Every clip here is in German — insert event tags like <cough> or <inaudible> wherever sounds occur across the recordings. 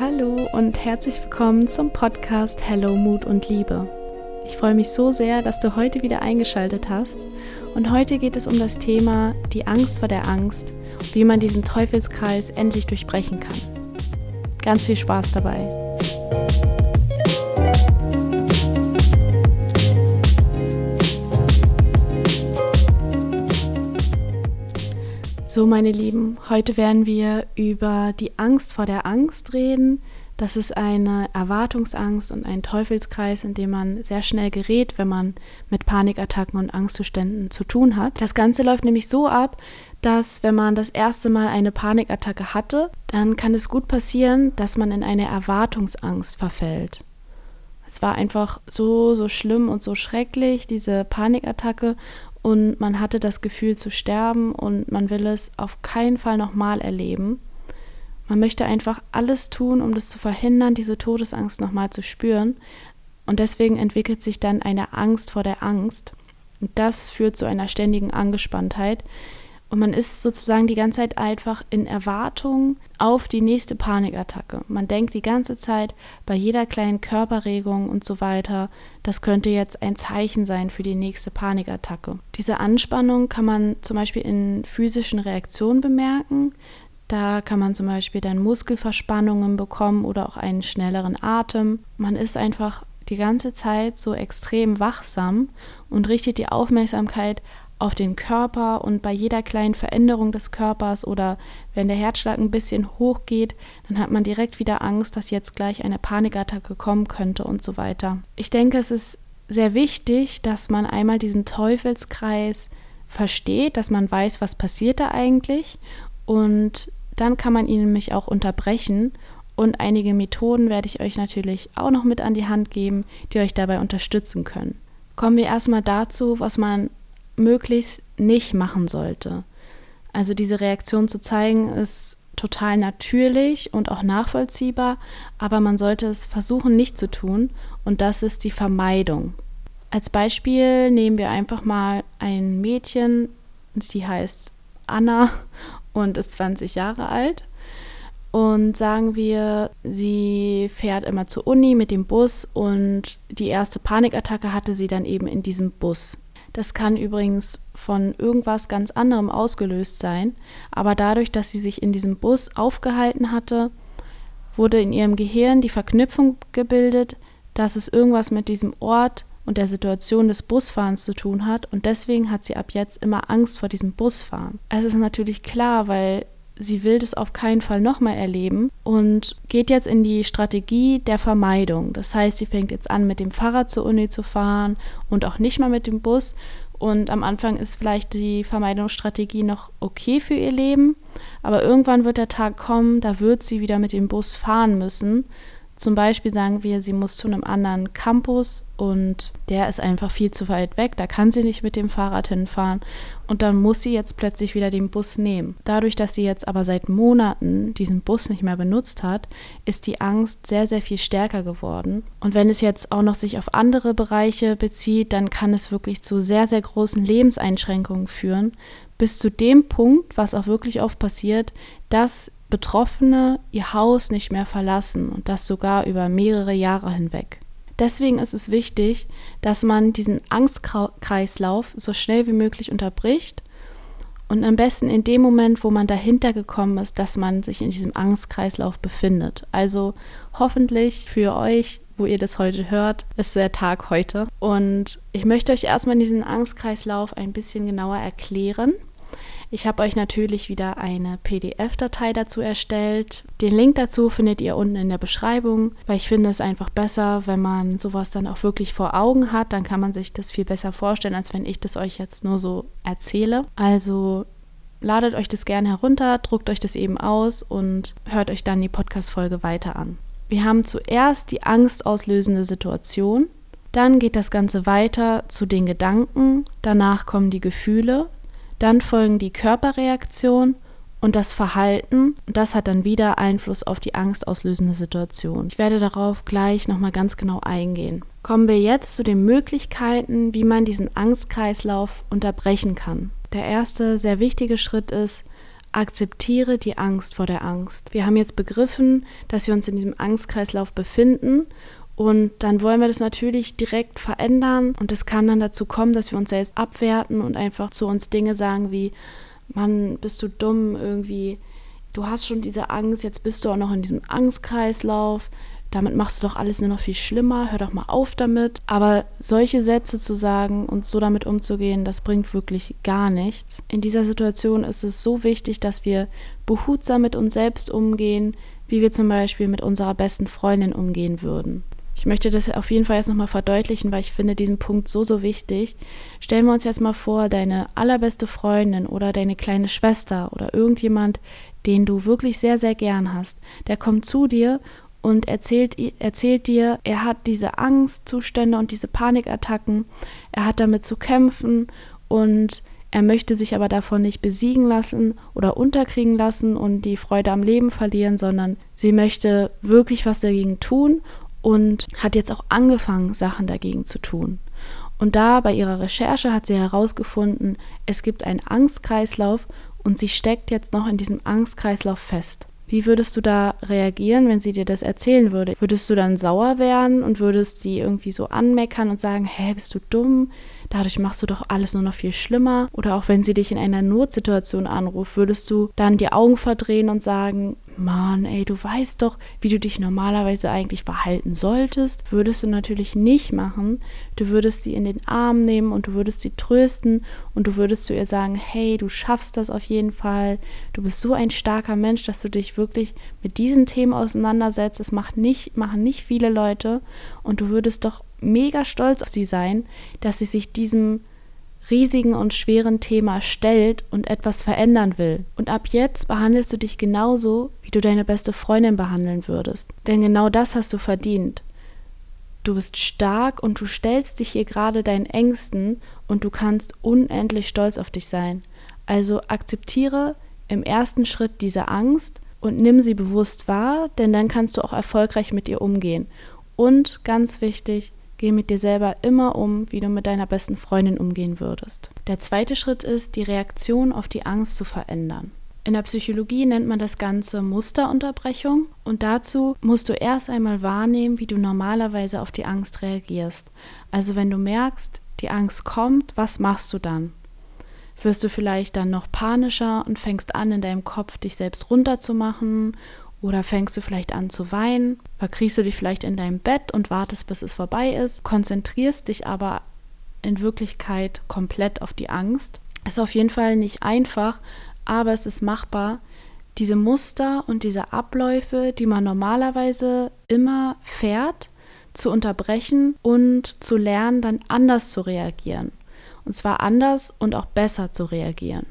Hallo und herzlich willkommen zum Podcast Hello Mut und Liebe. Ich freue mich so sehr, dass du heute wieder eingeschaltet hast. Und heute geht es um das Thema die Angst vor der Angst, wie man diesen Teufelskreis endlich durchbrechen kann. Ganz viel Spaß dabei. So, meine Lieben, heute werden wir über die Angst vor der Angst reden. Das ist eine Erwartungsangst und ein Teufelskreis, in dem man sehr schnell gerät, wenn man mit Panikattacken und Angstzuständen zu tun hat. Das Ganze läuft nämlich so ab, dass wenn man das erste Mal eine Panikattacke hatte, dann kann es gut passieren, dass man in eine Erwartungsangst verfällt. Es war einfach so, so schlimm und so schrecklich, diese Panikattacke und man hatte das Gefühl zu sterben und man will es auf keinen Fall nochmal erleben. Man möchte einfach alles tun, um das zu verhindern, diese Todesangst nochmal zu spüren. Und deswegen entwickelt sich dann eine Angst vor der Angst. Und das führt zu einer ständigen Angespanntheit, und man ist sozusagen die ganze Zeit einfach in Erwartung auf die nächste Panikattacke. Man denkt die ganze Zeit bei jeder kleinen Körperregung und so weiter, das könnte jetzt ein Zeichen sein für die nächste Panikattacke. Diese Anspannung kann man zum Beispiel in physischen Reaktionen bemerken. Da kann man zum Beispiel dann Muskelverspannungen bekommen oder auch einen schnelleren Atem. Man ist einfach die ganze Zeit so extrem wachsam und richtet die Aufmerksamkeit auf den Körper und bei jeder kleinen Veränderung des Körpers oder wenn der Herzschlag ein bisschen hoch geht, dann hat man direkt wieder Angst, dass jetzt gleich eine Panikattacke kommen könnte und so weiter. Ich denke, es ist sehr wichtig, dass man einmal diesen Teufelskreis versteht, dass man weiß, was passiert da eigentlich und dann kann man ihn nämlich auch unterbrechen und einige Methoden werde ich euch natürlich auch noch mit an die Hand geben, die euch dabei unterstützen können. Kommen wir erstmal dazu, was man möglichst nicht machen sollte. Also diese Reaktion zu zeigen, ist total natürlich und auch nachvollziehbar, aber man sollte es versuchen nicht zu tun und das ist die Vermeidung. Als Beispiel nehmen wir einfach mal ein Mädchen, sie heißt Anna und ist 20 Jahre alt und sagen wir, sie fährt immer zur Uni mit dem Bus und die erste Panikattacke hatte sie dann eben in diesem Bus. Das kann übrigens von irgendwas ganz anderem ausgelöst sein, aber dadurch, dass sie sich in diesem Bus aufgehalten hatte, wurde in ihrem Gehirn die Verknüpfung gebildet, dass es irgendwas mit diesem Ort und der Situation des Busfahrens zu tun hat und deswegen hat sie ab jetzt immer Angst vor diesem Busfahren. Es ist natürlich klar, weil sie will das auf keinen Fall nochmal erleben und geht jetzt in die Strategie der Vermeidung. Das heißt, sie fängt jetzt an, mit dem Fahrrad zur Uni zu fahren und auch nicht mal mit dem Bus. Und am Anfang ist vielleicht die Vermeidungsstrategie noch okay für ihr Leben, aber irgendwann wird der Tag kommen, da wird sie wieder mit dem Bus fahren müssen zum Beispiel sagen wir, sie muss zu einem anderen Campus und der ist einfach viel zu weit weg, da kann sie nicht mit dem Fahrrad hinfahren und dann muss sie jetzt plötzlich wieder den Bus nehmen. Dadurch, dass sie jetzt aber seit Monaten diesen Bus nicht mehr benutzt hat, ist die Angst sehr, sehr viel stärker geworden. Und wenn es jetzt auch noch sich auf andere Bereiche bezieht, dann kann es wirklich zu sehr, sehr großen Lebenseinschränkungen führen, bis zu dem Punkt, was auch wirklich oft passiert, dass Betroffene ihr Haus nicht mehr verlassen und das sogar über mehrere Jahre hinweg. Deswegen ist es wichtig, dass man diesen Angstkreislauf so schnell wie möglich unterbricht und am besten in dem Moment, wo man dahinter gekommen ist, dass man sich in diesem Angstkreislauf befindet. Also hoffentlich für euch, wo ihr das heute hört, ist der Tag heute. Und ich möchte euch erstmal diesen Angstkreislauf ein bisschen genauer erklären. Ich habe euch natürlich wieder eine PDF-Datei dazu erstellt. Den Link dazu findet ihr unten in der Beschreibung, weil ich finde es einfach besser, wenn man sowas dann auch wirklich vor Augen hat. Dann kann man sich das viel besser vorstellen, als wenn ich das euch jetzt nur so erzähle. Also ladet euch das gerne herunter, druckt euch das eben aus und hört euch dann die Podcast-Folge weiter an. Wir haben zuerst die angstauslösende Situation, dann geht das Ganze weiter zu den Gedanken, danach kommen die Gefühle, dann folgen die Körperreaktion und das Verhalten. Und das hat dann wieder Einfluss auf die angstauslösende Situation. Ich werde darauf gleich nochmal ganz genau eingehen. Kommen wir jetzt zu den Möglichkeiten, wie man diesen Angstkreislauf unterbrechen kann. Der erste sehr wichtige Schritt ist, akzeptiere die Angst vor der Angst. Wir haben jetzt begriffen, dass wir uns in diesem Angstkreislauf befinden und dann wollen wir das natürlich direkt verändern und es kann dann dazu kommen, dass wir uns selbst abwerten und einfach zu uns Dinge sagen wie, Mann, bist du dumm irgendwie, du hast schon diese Angst, jetzt bist du auch noch in diesem Angstkreislauf, damit machst du doch alles nur noch viel schlimmer, hör doch mal auf damit. Aber solche Sätze zu sagen und so damit umzugehen, das bringt wirklich gar nichts. In dieser Situation ist es so wichtig, dass wir behutsam mit uns selbst umgehen, wie wir zum Beispiel mit unserer besten Freundin umgehen würden. Ich möchte das auf jeden Fall jetzt nochmal verdeutlichen, weil ich finde diesen Punkt so, so wichtig. Stellen wir uns jetzt mal vor, deine allerbeste Freundin oder deine kleine Schwester oder irgendjemand, den du wirklich sehr, sehr gern hast, der kommt zu dir und erzählt, erzählt dir, er hat diese Angstzustände und diese Panikattacken, er hat damit zu kämpfen und er möchte sich aber davon nicht besiegen lassen oder unterkriegen lassen und die Freude am Leben verlieren, sondern sie möchte wirklich was dagegen tun und hat jetzt auch angefangen, Sachen dagegen zu tun. Und da bei ihrer Recherche hat sie herausgefunden, es gibt einen Angstkreislauf und sie steckt jetzt noch in diesem Angstkreislauf fest. Wie würdest du da reagieren, wenn sie dir das erzählen würde? Würdest du dann sauer werden und würdest sie irgendwie so anmeckern und sagen, hä, bist du dumm? Dadurch machst du doch alles nur noch viel schlimmer. Oder auch wenn sie dich in einer Notsituation anruft, würdest du dann die Augen verdrehen und sagen, Mann, ey, du weißt doch, wie du dich normalerweise eigentlich verhalten solltest. Würdest du natürlich nicht machen. Du würdest sie in den Arm nehmen und du würdest sie trösten und du würdest zu ihr sagen, hey, du schaffst das auf jeden Fall. Du bist so ein starker Mensch, dass du dich wirklich mit diesen Themen auseinandersetzt. Das macht nicht, machen nicht viele Leute und du würdest doch mega stolz auf sie sein, dass sie sich diesem riesigen und schweren Thema stellt und etwas verändern will. Und ab jetzt behandelst du dich genauso, wie du deine beste Freundin behandeln würdest. Denn genau das hast du verdient. Du bist stark und du stellst dich hier gerade deinen Ängsten und du kannst unendlich stolz auf dich sein. Also akzeptiere im ersten Schritt diese Angst und nimm sie bewusst wahr, denn dann kannst du auch erfolgreich mit ihr umgehen. Und ganz wichtig, Geh mit dir selber immer um, wie du mit deiner besten Freundin umgehen würdest. Der zweite Schritt ist, die Reaktion auf die Angst zu verändern. In der Psychologie nennt man das Ganze Musterunterbrechung und dazu musst du erst einmal wahrnehmen, wie du normalerweise auf die Angst reagierst. Also wenn du merkst, die Angst kommt, was machst du dann? Wirst du vielleicht dann noch panischer und fängst an, in deinem Kopf dich selbst runterzumachen oder fängst du vielleicht an zu weinen, verkriechst du dich vielleicht in deinem Bett und wartest, bis es vorbei ist, konzentrierst dich aber in Wirklichkeit komplett auf die Angst. Ist auf jeden Fall nicht einfach, aber es ist machbar, diese Muster und diese Abläufe, die man normalerweise immer fährt, zu unterbrechen und zu lernen, dann anders zu reagieren. Und zwar anders und auch besser zu reagieren.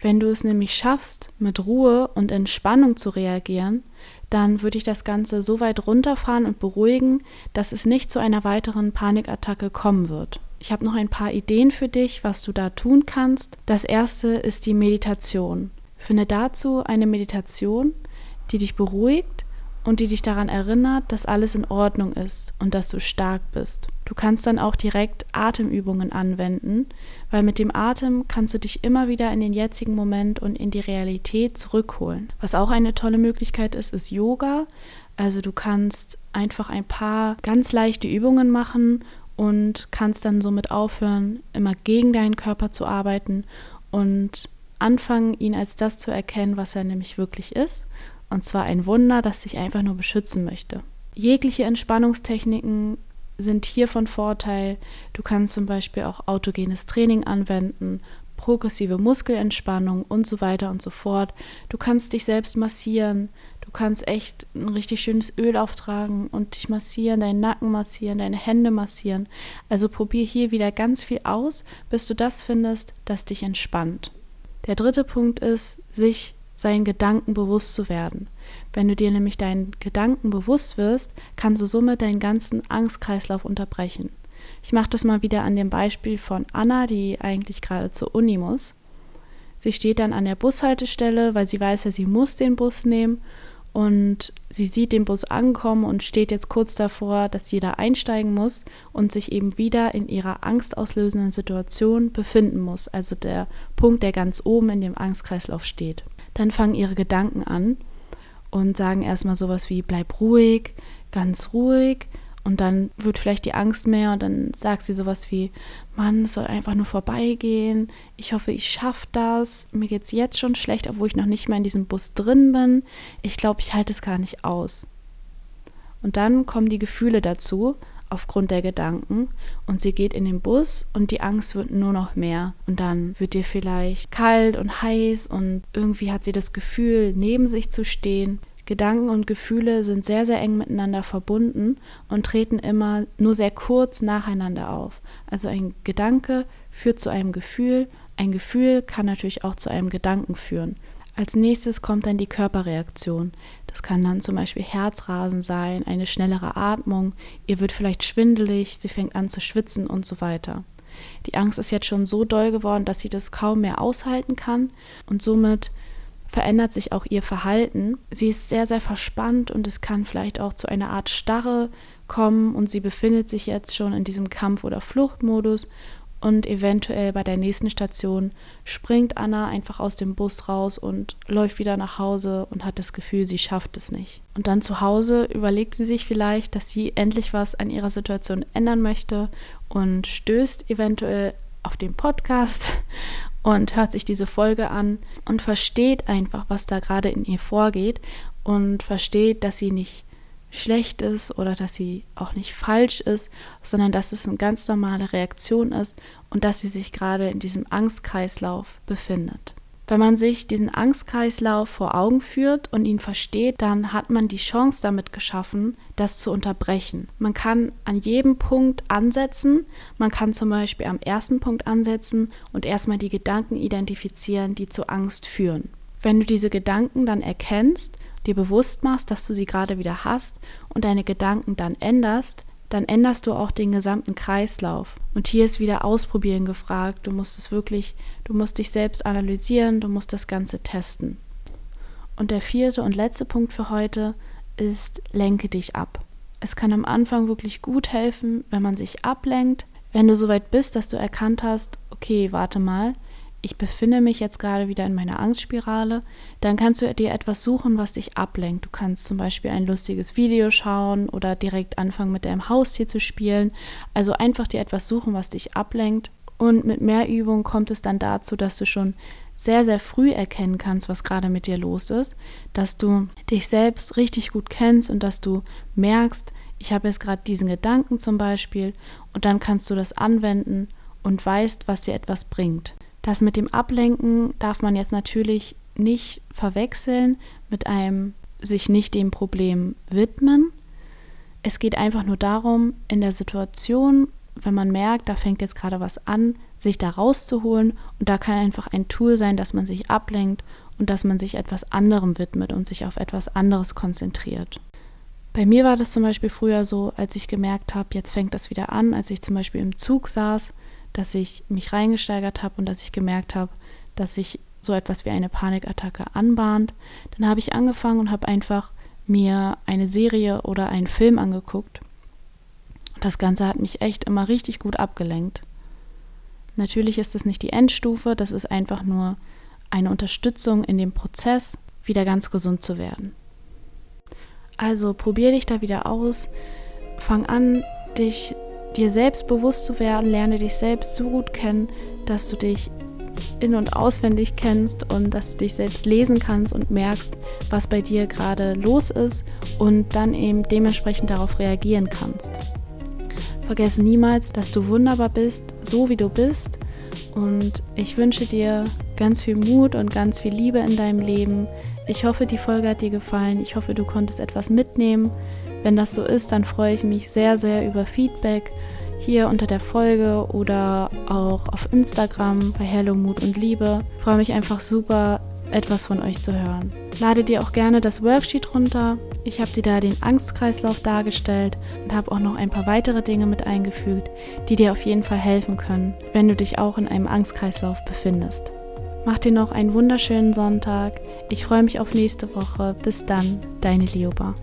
Wenn du es nämlich schaffst, mit Ruhe und Entspannung zu reagieren, dann würde ich das Ganze so weit runterfahren und beruhigen, dass es nicht zu einer weiteren Panikattacke kommen wird. Ich habe noch ein paar Ideen für dich, was du da tun kannst. Das erste ist die Meditation. Finde dazu eine Meditation, die dich beruhigt und die dich daran erinnert, dass alles in Ordnung ist und dass du stark bist. Du kannst dann auch direkt Atemübungen anwenden, weil mit dem Atem kannst du dich immer wieder in den jetzigen Moment und in die Realität zurückholen. Was auch eine tolle Möglichkeit ist, ist Yoga. Also du kannst einfach ein paar ganz leichte Übungen machen und kannst dann somit aufhören, immer gegen deinen Körper zu arbeiten und anfangen, ihn als das zu erkennen, was er nämlich wirklich ist und zwar ein Wunder, das dich einfach nur beschützen möchte. Jegliche Entspannungstechniken sind hier von Vorteil. Du kannst zum Beispiel auch autogenes Training anwenden, progressive Muskelentspannung und so weiter und so fort. Du kannst dich selbst massieren. Du kannst echt ein richtig schönes Öl auftragen und dich massieren, deinen Nacken massieren, deine Hände massieren. Also probier hier wieder ganz viel aus, bis du das findest, das dich entspannt. Der dritte Punkt ist, sich seinen Gedanken bewusst zu werden. Wenn du dir nämlich deinen Gedanken bewusst wirst, kannst du somit deinen ganzen Angstkreislauf unterbrechen. Ich mache das mal wieder an dem Beispiel von Anna, die eigentlich gerade zur Uni muss. Sie steht dann an der Bushaltestelle, weil sie weiß ja, sie muss den Bus nehmen und sie sieht den Bus ankommen und steht jetzt kurz davor, dass jeder einsteigen muss und sich eben wieder in ihrer angstauslösenden Situation befinden muss, also der Punkt, der ganz oben in dem Angstkreislauf steht. dann fangen ihre Gedanken an und sagen erstmal sowas wie bleib ruhig, ganz ruhig und dann wird vielleicht die Angst mehr und dann sagt sie sowas wie, Mann, es soll einfach nur vorbeigehen. Ich hoffe, ich schaffe das. Mir geht es jetzt schon schlecht, obwohl ich noch nicht mal in diesem Bus drin bin. Ich glaube, ich halte es gar nicht aus. Und dann kommen die Gefühle dazu, aufgrund der Gedanken, und sie geht in den Bus und die Angst wird nur noch mehr. Und dann wird ihr vielleicht kalt und heiß und irgendwie hat sie das Gefühl, neben sich zu stehen. Gedanken und Gefühle sind sehr, sehr eng miteinander verbunden und treten immer nur sehr kurz nacheinander auf. Also ein Gedanke führt zu einem Gefühl, ein Gefühl kann natürlich auch zu einem Gedanken führen. Als nächstes kommt dann die Körperreaktion. Das kann dann zum Beispiel Herzrasen sein, eine schnellere Atmung, ihr wird vielleicht schwindelig, sie fängt an zu schwitzen und so weiter. Die Angst ist jetzt schon so doll geworden, dass sie das kaum mehr aushalten kann und somit verändert sich auch ihr Verhalten. Sie ist sehr, sehr verspannt und es kann vielleicht auch zu einer Art Starre kommen und sie befindet sich jetzt schon in diesem Kampf- oder Fluchtmodus und eventuell bei der nächsten Station springt Anna einfach aus dem Bus raus und läuft wieder nach Hause und hat das Gefühl, sie schafft es nicht. Und dann zu Hause überlegt sie sich vielleicht, dass sie endlich was an ihrer Situation ändern möchte und stößt eventuell auf den Podcast <laughs> und hört sich diese Folge an und versteht einfach, was da gerade in ihr vorgeht und versteht, dass sie nicht schlecht ist oder dass sie auch nicht falsch ist, sondern dass es eine ganz normale Reaktion ist und dass sie sich gerade in diesem Angstkreislauf befindet. Wenn man sich diesen Angstkreislauf vor Augen führt und ihn versteht, dann hat man die Chance damit geschaffen, das zu unterbrechen. Man kann an jedem Punkt ansetzen. Man kann zum Beispiel am ersten Punkt ansetzen und erstmal die Gedanken identifizieren, die zu Angst führen. Wenn du diese Gedanken dann erkennst, dir bewusst machst, dass du sie gerade wieder hast und deine Gedanken dann änderst, dann änderst du auch den gesamten Kreislauf. Und hier ist wieder Ausprobieren gefragt. Du musst es wirklich, du musst dich selbst analysieren, du musst das Ganze testen. Und der vierte und letzte Punkt für heute ist, lenke dich ab. Es kann am Anfang wirklich gut helfen, wenn man sich ablenkt. Wenn du soweit bist, dass du erkannt hast, okay, warte mal, ich befinde mich jetzt gerade wieder in meiner Angstspirale, dann kannst du dir etwas suchen, was dich ablenkt. Du kannst zum Beispiel ein lustiges Video schauen oder direkt anfangen mit deinem Haustier zu spielen. Also einfach dir etwas suchen, was dich ablenkt. Und mit mehr Übung kommt es dann dazu, dass du schon sehr, sehr früh erkennen kannst, was gerade mit dir los ist, dass du dich selbst richtig gut kennst und dass du merkst, ich habe jetzt gerade diesen Gedanken zum Beispiel und dann kannst du das anwenden und weißt, was dir etwas bringt. Das mit dem Ablenken darf man jetzt natürlich nicht verwechseln mit einem sich nicht dem Problem widmen. Es geht einfach nur darum, in der Situation, wenn man merkt, da fängt jetzt gerade was an, sich da rauszuholen und da kann einfach ein Tool sein, dass man sich ablenkt und dass man sich etwas anderem widmet und sich auf etwas anderes konzentriert. Bei mir war das zum Beispiel früher so, als ich gemerkt habe, jetzt fängt das wieder an, als ich zum Beispiel im Zug saß dass ich mich reingesteigert habe und dass ich gemerkt habe, dass sich so etwas wie eine Panikattacke anbahnt. Dann habe ich angefangen und habe einfach mir eine Serie oder einen Film angeguckt. Das Ganze hat mich echt immer richtig gut abgelenkt. Natürlich ist es nicht die Endstufe, das ist einfach nur eine Unterstützung in dem Prozess, wieder ganz gesund zu werden. Also probier dich da wieder aus, fang an, dich dir selbst bewusst zu werden, lerne dich selbst so gut kennen, dass du dich in und auswendig kennst und dass du dich selbst lesen kannst und merkst, was bei dir gerade los ist und dann eben dementsprechend darauf reagieren kannst. Vergesse niemals, dass du wunderbar bist, so wie du bist und ich wünsche dir ganz viel Mut und ganz viel Liebe in deinem Leben. Ich hoffe, die Folge hat dir gefallen. Ich hoffe, du konntest etwas mitnehmen. Wenn das so ist, dann freue ich mich sehr, sehr über Feedback hier unter der Folge oder auch auf Instagram bei Hello Mut und Liebe. Ich freue mich einfach super, etwas von euch zu hören. Lade dir auch gerne das Worksheet runter. Ich habe dir da den Angstkreislauf dargestellt und habe auch noch ein paar weitere Dinge mit eingefügt, die dir auf jeden Fall helfen können, wenn du dich auch in einem Angstkreislauf befindest. Mach dir noch einen wunderschönen Sonntag. Ich freue mich auf nächste Woche. Bis dann, deine Lioba.